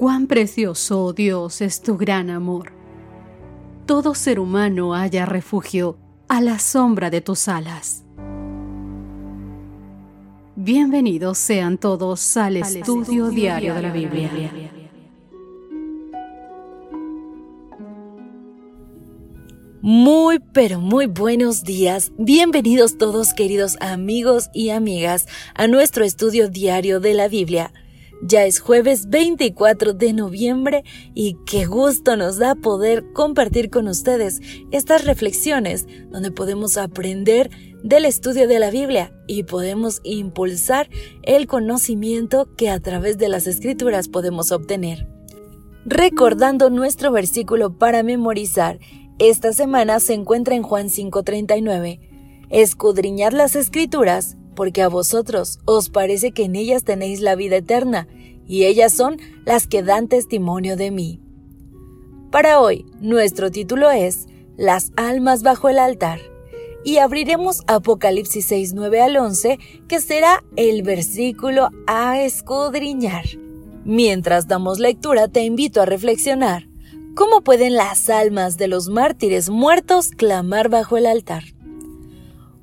Cuán precioso, oh Dios, es tu gran amor. Todo ser humano haya refugio a la sombra de tus alas. Bienvenidos sean todos al, estudio, diario de la Biblia. Muy, pero muy buenos días. Bienvenidos todos queridos amigos y amigas a nuestro estudio diario de la Biblia. Ya es jueves 24 de noviembre y qué gusto nos da poder compartir con ustedes estas reflexiones donde podemos aprender del estudio de la Biblia y podemos impulsar el conocimiento que a través de las escrituras podemos obtener. Recordando nuestro versículo para memorizar, esta semana se encuentra en Juan 5:39. Escudriñad las escrituras porque a vosotros os parece que en ellas tenéis la vida eterna, y ellas son las que dan testimonio de mí. Para hoy, nuestro título es Las almas bajo el altar, y abriremos Apocalipsis 6, 9 al 11, que será el versículo a escudriñar. Mientras damos lectura, te invito a reflexionar. ¿Cómo pueden las almas de los mártires muertos clamar bajo el altar?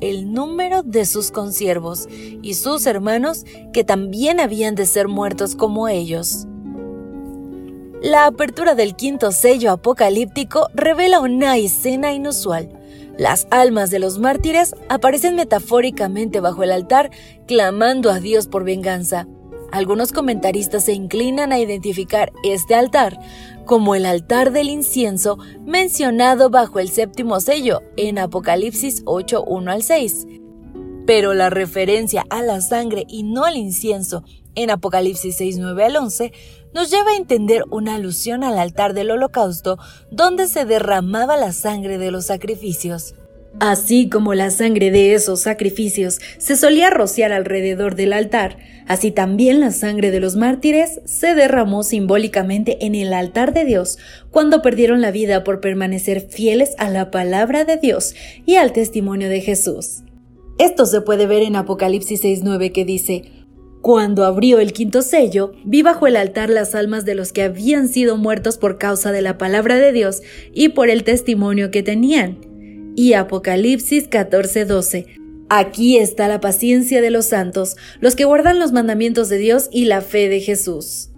el número de sus consiervos y sus hermanos, que también habían de ser muertos como ellos. La apertura del quinto sello apocalíptico revela una escena inusual. Las almas de los mártires aparecen metafóricamente bajo el altar, clamando a Dios por venganza. Algunos comentaristas se inclinan a identificar este altar como el altar del incienso mencionado bajo el séptimo sello en Apocalipsis 8, 1 al 6. Pero la referencia a la sangre y no al incienso en Apocalipsis 6, 9 al 11 nos lleva a entender una alusión al altar del holocausto donde se derramaba la sangre de los sacrificios. Así como la sangre de esos sacrificios se solía rociar alrededor del altar, así también la sangre de los mártires se derramó simbólicamente en el altar de Dios cuando perdieron la vida por permanecer fieles a la palabra de Dios y al testimonio de Jesús. Esto se puede ver en Apocalipsis 6.9 que dice, cuando abrió el quinto sello, vi bajo el altar las almas de los que habían sido muertos por causa de la palabra de Dios y por el testimonio que tenían y Apocalipsis 14:12. Aquí está la paciencia de los santos, los que guardan los mandamientos de Dios y la fe de Jesús.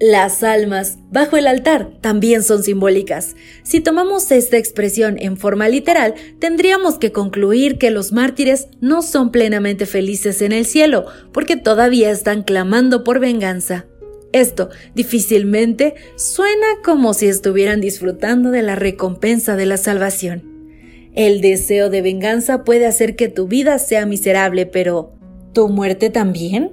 Las almas bajo el altar también son simbólicas. Si tomamos esta expresión en forma literal, tendríamos que concluir que los mártires no son plenamente felices en el cielo, porque todavía están clamando por venganza. Esto difícilmente suena como si estuvieran disfrutando de la recompensa de la salvación. El deseo de venganza puede hacer que tu vida sea miserable, pero ¿tu muerte también?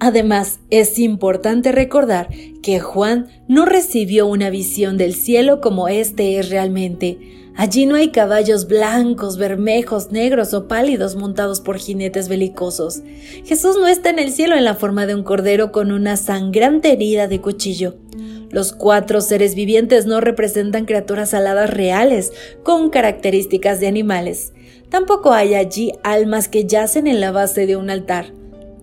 Además, es importante recordar que Juan no recibió una visión del cielo como este es realmente. Allí no hay caballos blancos, bermejos, negros o pálidos montados por jinetes belicosos. Jesús no está en el cielo en la forma de un cordero con una sangrante herida de cuchillo. Los cuatro seres vivientes no representan criaturas aladas reales con características de animales. Tampoco hay allí almas que yacen en la base de un altar.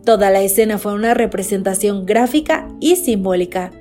Toda la escena fue una representación gráfica y simbólica.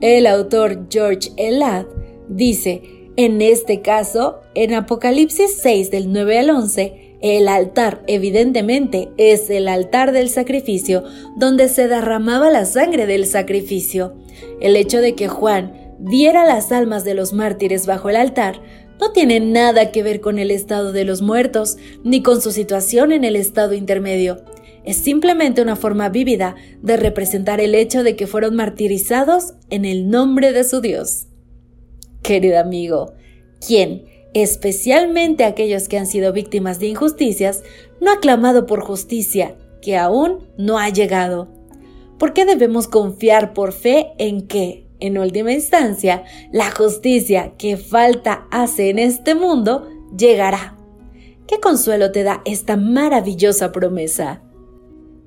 El autor George Elad dice, en este caso, en Apocalipsis 6 del 9 al 11, el altar, evidentemente, es el altar del sacrificio, donde se derramaba la sangre del sacrificio. El hecho de que Juan viera las almas de los mártires bajo el altar no tiene nada que ver con el estado de los muertos, ni con su situación en el estado intermedio. Es simplemente una forma vívida de representar el hecho de que fueron martirizados en el nombre de su Dios. Querido amigo, ¿quién especialmente aquellos que han sido víctimas de injusticias, no ha clamado por justicia, que aún no ha llegado. ¿Por qué debemos confiar por fe en que, en última instancia, la justicia que falta hace en este mundo llegará. ¿Qué consuelo te da esta maravillosa promesa?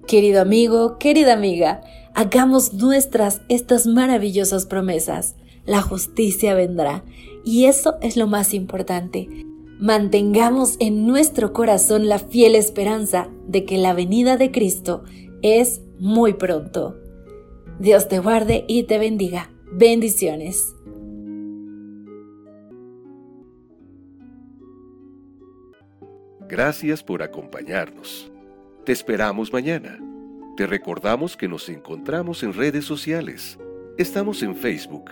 Querido amigo, querida amiga, hagamos nuestras estas maravillosas promesas. La justicia vendrá y eso es lo más importante. Mantengamos en nuestro corazón la fiel esperanza de que la venida de Cristo es muy pronto. Dios te guarde y te bendiga. Bendiciones. Gracias por acompañarnos. Te esperamos mañana. Te recordamos que nos encontramos en redes sociales. Estamos en Facebook,